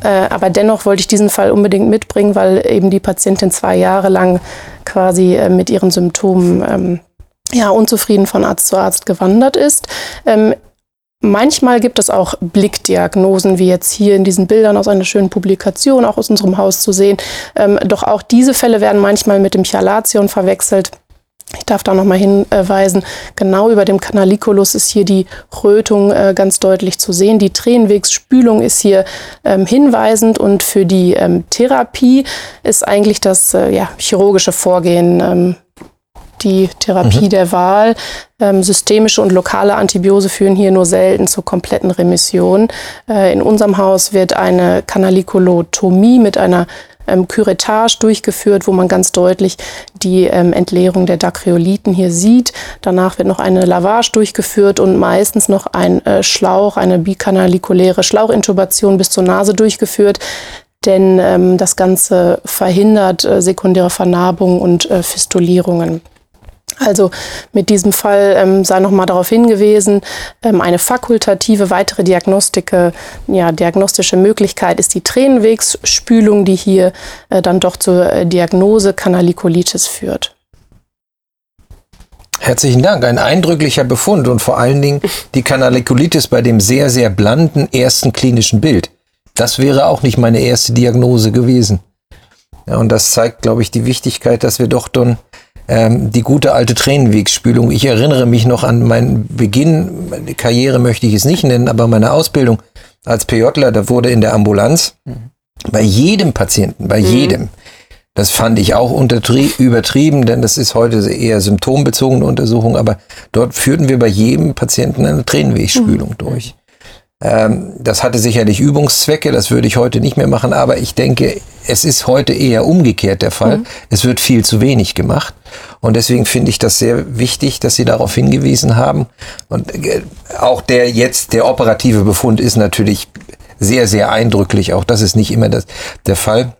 Äh, aber dennoch wollte ich diesen Fall unbedingt mitbringen, weil eben die Patientin zwei Jahre lang quasi äh, mit ihren Symptomen ähm, ja, unzufrieden von Arzt zu Arzt gewandert ist. Ähm, Manchmal gibt es auch Blickdiagnosen, wie jetzt hier in diesen Bildern aus einer schönen Publikation, auch aus unserem Haus zu sehen. Ähm, doch auch diese Fälle werden manchmal mit dem Chalation verwechselt. Ich darf da nochmal hinweisen, genau über dem Canaliculus ist hier die Rötung äh, ganz deutlich zu sehen. Die Tränenwegsspülung ist hier ähm, hinweisend und für die ähm, Therapie ist eigentlich das äh, ja, chirurgische Vorgehen ähm, die Therapie mhm. der Wahl. Ähm, systemische und lokale Antibiose führen hier nur selten zur kompletten Remission. Äh, in unserem Haus wird eine Kanalikulotomie mit einer ähm, Curettage durchgeführt, wo man ganz deutlich die ähm, Entleerung der Dacryolithen hier sieht. Danach wird noch eine Lavage durchgeführt und meistens noch ein äh, Schlauch, eine bikanalikuläre Schlauchintubation bis zur Nase durchgeführt denn ähm, das Ganze verhindert äh, sekundäre Vernarbung und äh, Fistulierungen. Also mit diesem Fall ähm, sei nochmal darauf hingewiesen, ähm, eine fakultative weitere Diagnostike, ja, diagnostische Möglichkeit ist die Tränenwegsspülung, die hier äh, dann doch zur äh, Diagnose Kanalikolitis führt. Herzlichen Dank, ein eindrücklicher Befund und vor allen Dingen die Kanalikolitis bei dem sehr, sehr blanden ersten klinischen Bild. Das wäre auch nicht meine erste Diagnose gewesen. Ja, und das zeigt, glaube ich, die Wichtigkeit, dass wir doch dann ähm, die gute alte Tränenwegsspülung. Ich erinnere mich noch an meinen Beginn, meine Karriere möchte ich es nicht nennen, aber meine Ausbildung als PJler, da wurde in der Ambulanz mhm. bei jedem Patienten, bei mhm. jedem, das fand ich auch übertrieben, denn das ist heute eher symptombezogene Untersuchung, aber dort führten wir bei jedem Patienten eine Tränenwegspülung mhm. durch. Ähm, das hatte sicherlich Übungszwecke, das würde ich heute nicht mehr machen, aber ich denke, es ist heute eher umgekehrt der Fall. Mhm. Es wird viel zu wenig gemacht. Und deswegen finde ich das sehr wichtig, dass Sie darauf hingewiesen haben. Und äh, auch der jetzt, der operative Befund ist natürlich sehr, sehr eindrücklich. Auch das ist nicht immer das, der Fall.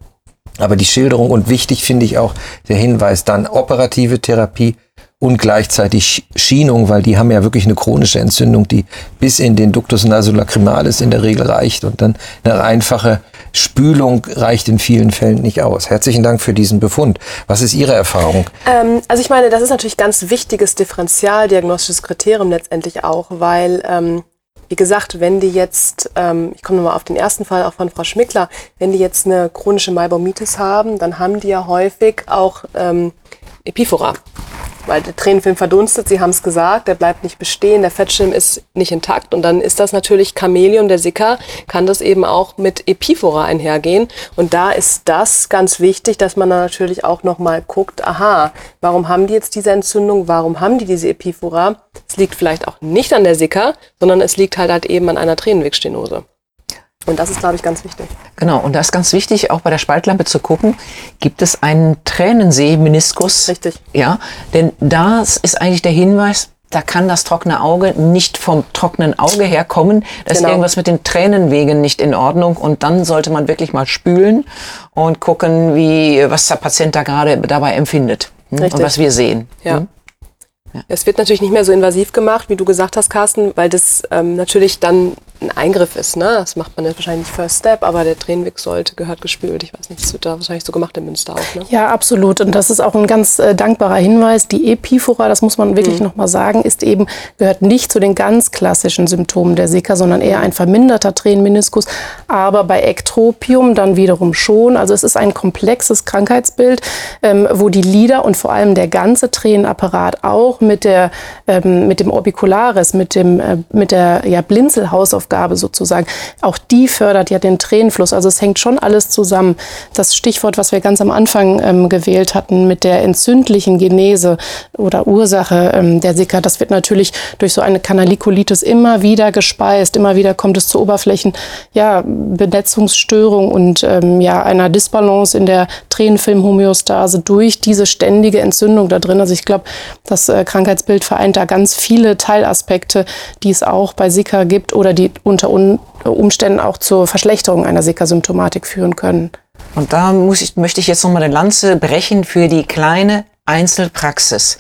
Aber die Schilderung und wichtig finde ich auch der Hinweis dann operative Therapie und gleichzeitig Schienung, weil die haben ja wirklich eine chronische Entzündung, die bis in den Ductus nasolacrimalis in der Regel reicht und dann eine einfache Spülung reicht in vielen Fällen nicht aus. Herzlichen Dank für diesen Befund. Was ist Ihre Erfahrung? Ähm, also ich meine, das ist natürlich ganz wichtiges differentialdiagnostisches Kriterium letztendlich auch, weil ähm, wie gesagt, wenn die jetzt, ähm, ich komme nochmal auf den ersten Fall auch von Frau Schmickler, wenn die jetzt eine chronische Maibaumitis haben, dann haben die ja häufig auch ähm, Epiphora weil der Tränenfilm verdunstet, Sie haben es gesagt, der bleibt nicht bestehen, der Fettschirm ist nicht intakt und dann ist das natürlich Chamäleon, der Sicker, kann das eben auch mit Epiphora einhergehen und da ist das ganz wichtig, dass man dann natürlich auch nochmal guckt, aha, warum haben die jetzt diese Entzündung, warum haben die diese Epiphora? Es liegt vielleicht auch nicht an der Sicker, sondern es liegt halt, halt eben an einer Tränenwegstenose. Und das ist, glaube ich, ganz wichtig. Genau, und da ist ganz wichtig, auch bei der Spaltlampe zu gucken, gibt es einen Tränensee-Meniskus? Richtig. Ja, denn das ist eigentlich der Hinweis, da kann das trockene Auge nicht vom trockenen Auge herkommen. Da ist Genau. irgendwas mit den Tränenwegen nicht in Ordnung. Und dann sollte man wirklich mal spülen und gucken, wie, was der Patient da gerade dabei empfindet. hm, Und was wir sehen. Ja. hm. Es wird natürlich nicht mehr so invasiv gemacht, wie du gesagt hast, Carsten, weil das ähm, natürlich dann ein Eingriff ist. Ne? Das macht man jetzt wahrscheinlich First Step, aber der Tränenweg sollte, gehört gespült. Ich weiß nicht, das wird da wahrscheinlich so gemacht in Münster auch. Ne? Ja, absolut. Und das ist auch ein ganz äh, dankbarer Hinweis. Die Epiphora, das muss man wirklich noch mal sagen, ist eben, gehört nicht zu den ganz klassischen Symptomen der Sika, sondern eher ein verminderter Tränenmeniskus. Aber bei Ektropium dann wiederum schon. Also es ist ein komplexes Krankheitsbild, ähm, wo die Lider und vor allem der ganze Tränenapparat auch mit, der, ähm, mit dem Orbicularis, mit, dem, äh, mit der ja, Blinzelhausaufgabe sozusagen, auch die fördert ja den Tränenfluss. Also es hängt schon alles zusammen. Das Stichwort, was wir ganz am Anfang ähm, gewählt hatten mit der entzündlichen Genese oder Ursache ähm, der Sika, das wird natürlich durch so eine Kanalikolitis immer wieder gespeist. Immer wieder kommt es zu Oberflächen, ja, Benetzungsstörung und ähm, ja, einer Disbalance in der Tränenfilmhomöostase durch diese ständige Entzündung da drin. Also ich glaube, das äh, Krankheitsbild vereint da ganz viele Teilaspekte, die es auch bei Sika gibt oder die unter Un Umständen auch zur Verschlechterung einer Sika-Symptomatik führen können. Und da ich, möchte ich jetzt nochmal eine Lanze brechen für die kleine Einzelpraxis.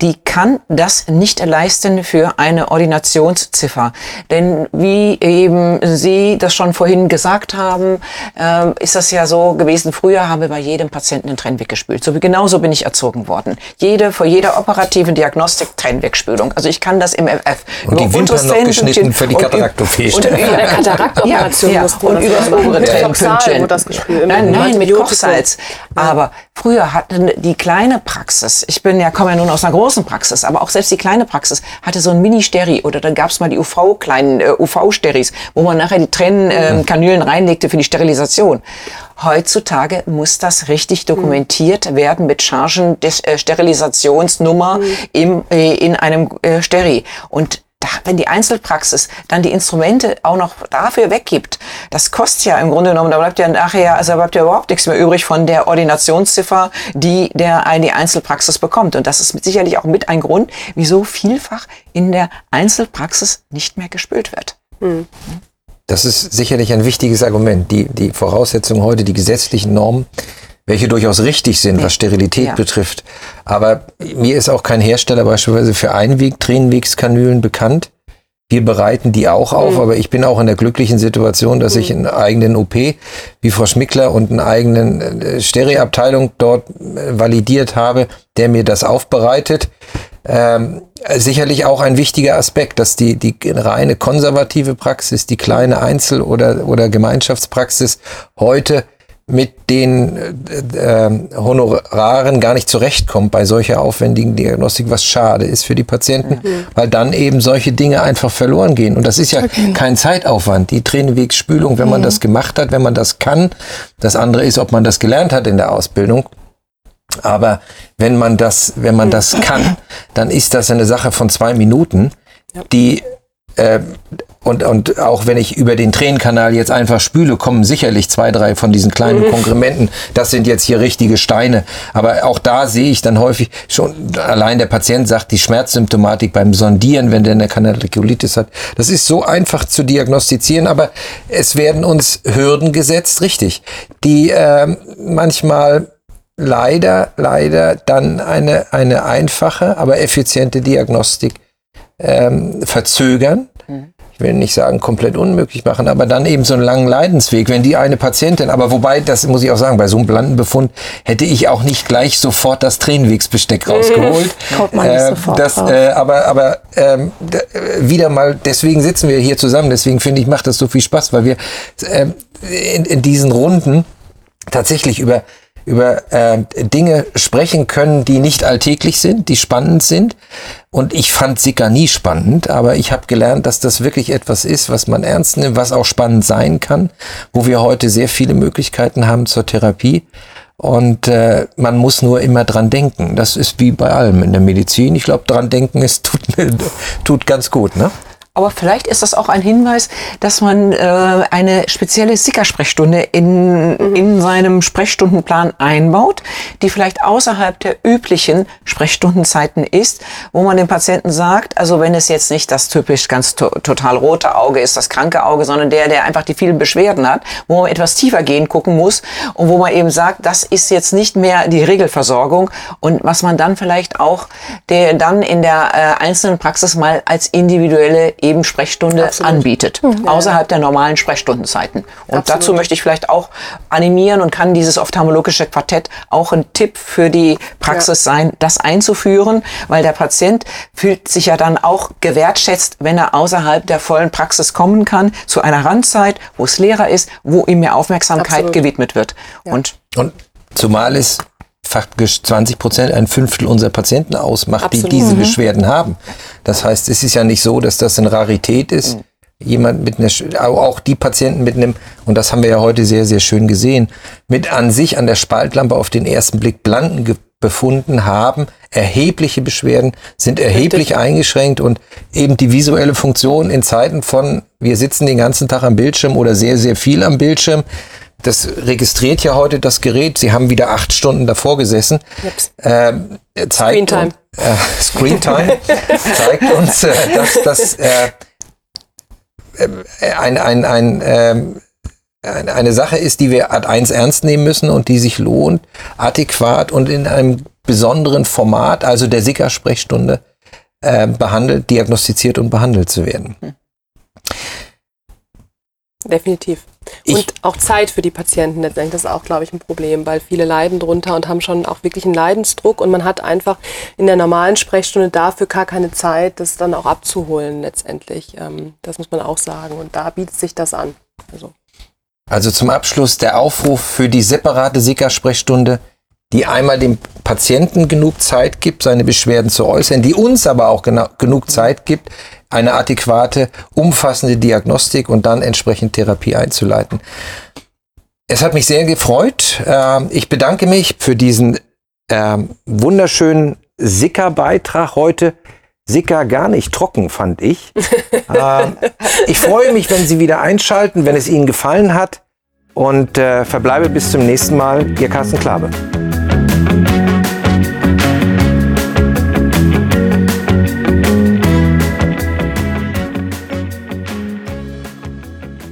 Die kann das nicht leisten für eine Ordinationsziffer. Denn wie eben Sie das schon vorhin gesagt haben, ähm, ist das ja so gewesen, früher haben wir bei jedem Patienten den Trennweg gespült. So wie genauso bin ich erzogen worden. Jede, vor jeder operativen Diagnostik Trennwegspülung. Also ich kann das im FF. Und die Über Wimpern unteres noch geschnitten für die und üb- Kataraktopäe. und Bei über- der Kataraktoperation ja, ja, und über das obere gespült. Nein, nein, mit. Kochsalz. Aber früher hatten die kleine Praxis, ich bin ja, komme ja nun aus einer großen Praxis, aber auch selbst die kleine Praxis hatte so ein Mini-Steri oder dann gab's mal die UV-kleinen äh, UV-Steris, wo man nachher die Tränenkanülen ähm, Kanülen reinlegte für die Sterilisation. Heutzutage muss das richtig dokumentiert werden mit Chargen des äh, Sterilisationsnummer im, äh, in einem äh, Steri. Und da, wenn die Einzelpraxis dann die Instrumente auch noch dafür weggibt, das kostet ja im Grunde genommen, da bleibt ja nachher, also da bleibt ja überhaupt nichts mehr übrig von der Ordinationsziffer, die der die Einzelpraxis bekommt. Und das ist sicherlich auch mit ein Grund, wieso vielfach in der Einzelpraxis nicht mehr gespült wird. Das ist sicherlich ein wichtiges Argument. Die, die Voraussetzungen heute, die gesetzlichen Normen, welche durchaus richtig sind, was Sterilität Ja. betrifft. Aber mir ist auch kein Hersteller beispielsweise für Einweg Tränenwegskanülen bekannt. Wir bereiten die auch auf, aber ich bin auch in der glücklichen Situation, dass ich einen eigenen OP wie Frau Schmickler und einen eigenen äh, Stereabteilung dort äh, validiert habe, der mir das aufbereitet. Ähm, sicherlich auch ein wichtiger Aspekt, dass die, die reine konservative Praxis, die kleine Einzel- oder, oder Gemeinschaftspraxis heute mit den äh, äh, Honoraren gar nicht zurechtkommt bei solcher aufwendigen Diagnostik, was schade ist für die Patienten, weil dann eben solche Dinge einfach verloren gehen. Und das ist ja kein Zeitaufwand. Die Tränenwegsspülung, wenn man das gemacht hat, wenn man das kann. Das andere ist, ob man das gelernt hat in der Ausbildung. Aber wenn man das, wenn man das kann, dann ist das eine Sache von zwei Minuten, die äh, und, und auch wenn ich über den Tränenkanal jetzt einfach spüle, kommen sicherlich zwei, drei von diesen kleinen Konkrementen. Das sind jetzt hier richtige Steine. Aber auch da sehe ich dann häufig schon, allein der Patient sagt, die Schmerzsymptomatik beim Sondieren, wenn der eine Kanalikulitis hat, das ist so einfach zu diagnostizieren, aber es werden uns Hürden gesetzt, richtig, die äh, manchmal leider, leider dann eine, eine einfache, aber effiziente Diagnostik ähm, verzögern. Ich will nicht sagen komplett unmöglich machen, aber dann eben so einen langen Leidensweg. Wenn die eine Patientin, aber wobei, das muss ich auch sagen, bei so einem Blandenbefund hätte ich auch nicht gleich sofort das Tränenwegsbesteck rausgeholt. Kommt man nicht Äh, sofort das, äh, aber aber äh, wieder mal, deswegen sitzen wir hier zusammen, deswegen finde ich, macht das so viel Spaß, weil wir ähm, in, in diesen Runden tatsächlich über über äh, Dinge sprechen können, die nicht alltäglich sind, die spannend sind. Und ich fand Sika nie spannend, aber ich habe gelernt, dass das wirklich etwas ist, was man ernst nimmt, was auch spannend sein kann, wo wir heute sehr viele Möglichkeiten haben zur Therapie. Und äh, man muss nur immer dran denken. Das ist wie bei allem in der Medizin. Ich glaube, dran denken ist tut, tut ganz gut, ne? Aber vielleicht ist das auch ein Hinweis, dass man äh, eine spezielle Sickersprechstunde in, in seinem Sprechstundenplan einbaut, die vielleicht außerhalb der üblichen Sprechstundenzeiten ist, wo man dem Patienten sagt, also wenn es jetzt nicht das typisch ganz to total rote Auge ist, das kranke Auge, sondern der, der einfach die vielen Beschwerden hat, wo man etwas tiefer gehen gucken muss und wo man eben sagt, das ist jetzt nicht mehr die Regelversorgung und was man dann vielleicht auch der dann in der äh, einzelnen Praxis mal als individuelle eben Sprechstunde Absolut. anbietet, außerhalb der normalen Sprechstundenzeiten. Und Absolut. dazu möchte ich vielleicht auch animieren und kann dieses ophthalmologische Quartett auch ein Tipp für die Praxis sein, das einzuführen, weil der Patient fühlt sich ja dann auch gewertschätzt, wenn er außerhalb der vollen Praxis kommen kann, zu einer Randzeit, wo es leerer ist, wo ihm mehr Aufmerksamkeit Absolut. gewidmet wird. Und Und zumal es faktisch 20 Prozent, ein Fünftel unserer Patienten ausmacht, die Absolut. diese Beschwerden haben. Das heißt, es ist ja nicht so, dass das eine Rarität ist. Jemand mit einer, auch die Patienten mit einem, und das haben wir ja heute sehr, sehr schön gesehen, mit an sich an der Spaltlampe auf den ersten Blick blanken befunden haben, erhebliche Beschwerden, sind erheblich eingeschränkt und eben die visuelle Funktion in Zeiten von, wir sitzen den ganzen Tag am Bildschirm oder sehr, sehr viel am Bildschirm, das registriert ja heute das Gerät. Sie haben wieder acht Stunden davor gesessen. Äh, zeigt Screentime. Uns, äh, Screentime zeigt uns, äh, dass das äh, äh, ein, ein, ein, ähm, ein, eine Sache ist, die wir Ad 1 ernst nehmen müssen und die sich lohnt, adäquat und in einem besonderen Format, also der Sicker-Sprechstunde, äh, behandelt, diagnostiziert und behandelt zu werden. Definitiv. Ich- Und auch Zeit für die Patienten letztendlich, das ist auch, glaube ich, ein Problem, weil viele leiden drunter und haben schon auch wirklich einen Leidensdruck und man hat einfach in der normalen Sprechstunde dafür gar keine Zeit, das dann auch abzuholen letztendlich. Ähm, das muss man auch sagen und da bietet sich das an. Also, Also zum Abschluss der Aufruf für die separate Sicker-Sprechstunde, die einmal dem Patienten genug Zeit gibt, seine Beschwerden zu äußern, die uns aber auch gena- genug Zeit gibt, eine adäquate, umfassende Diagnostik und dann entsprechend Therapie einzuleiten. Es hat mich sehr gefreut. Ähm, Ich bedanke mich für diesen ähm, wunderschönen Sicker-Beitrag heute. Sicker gar nicht trocken, fand ich. ähm, ich freue mich, wenn Sie wieder einschalten, wenn es Ihnen gefallen hat. Und äh, verbleibe bis zum nächsten Mal. Ihr Carsten Klabe.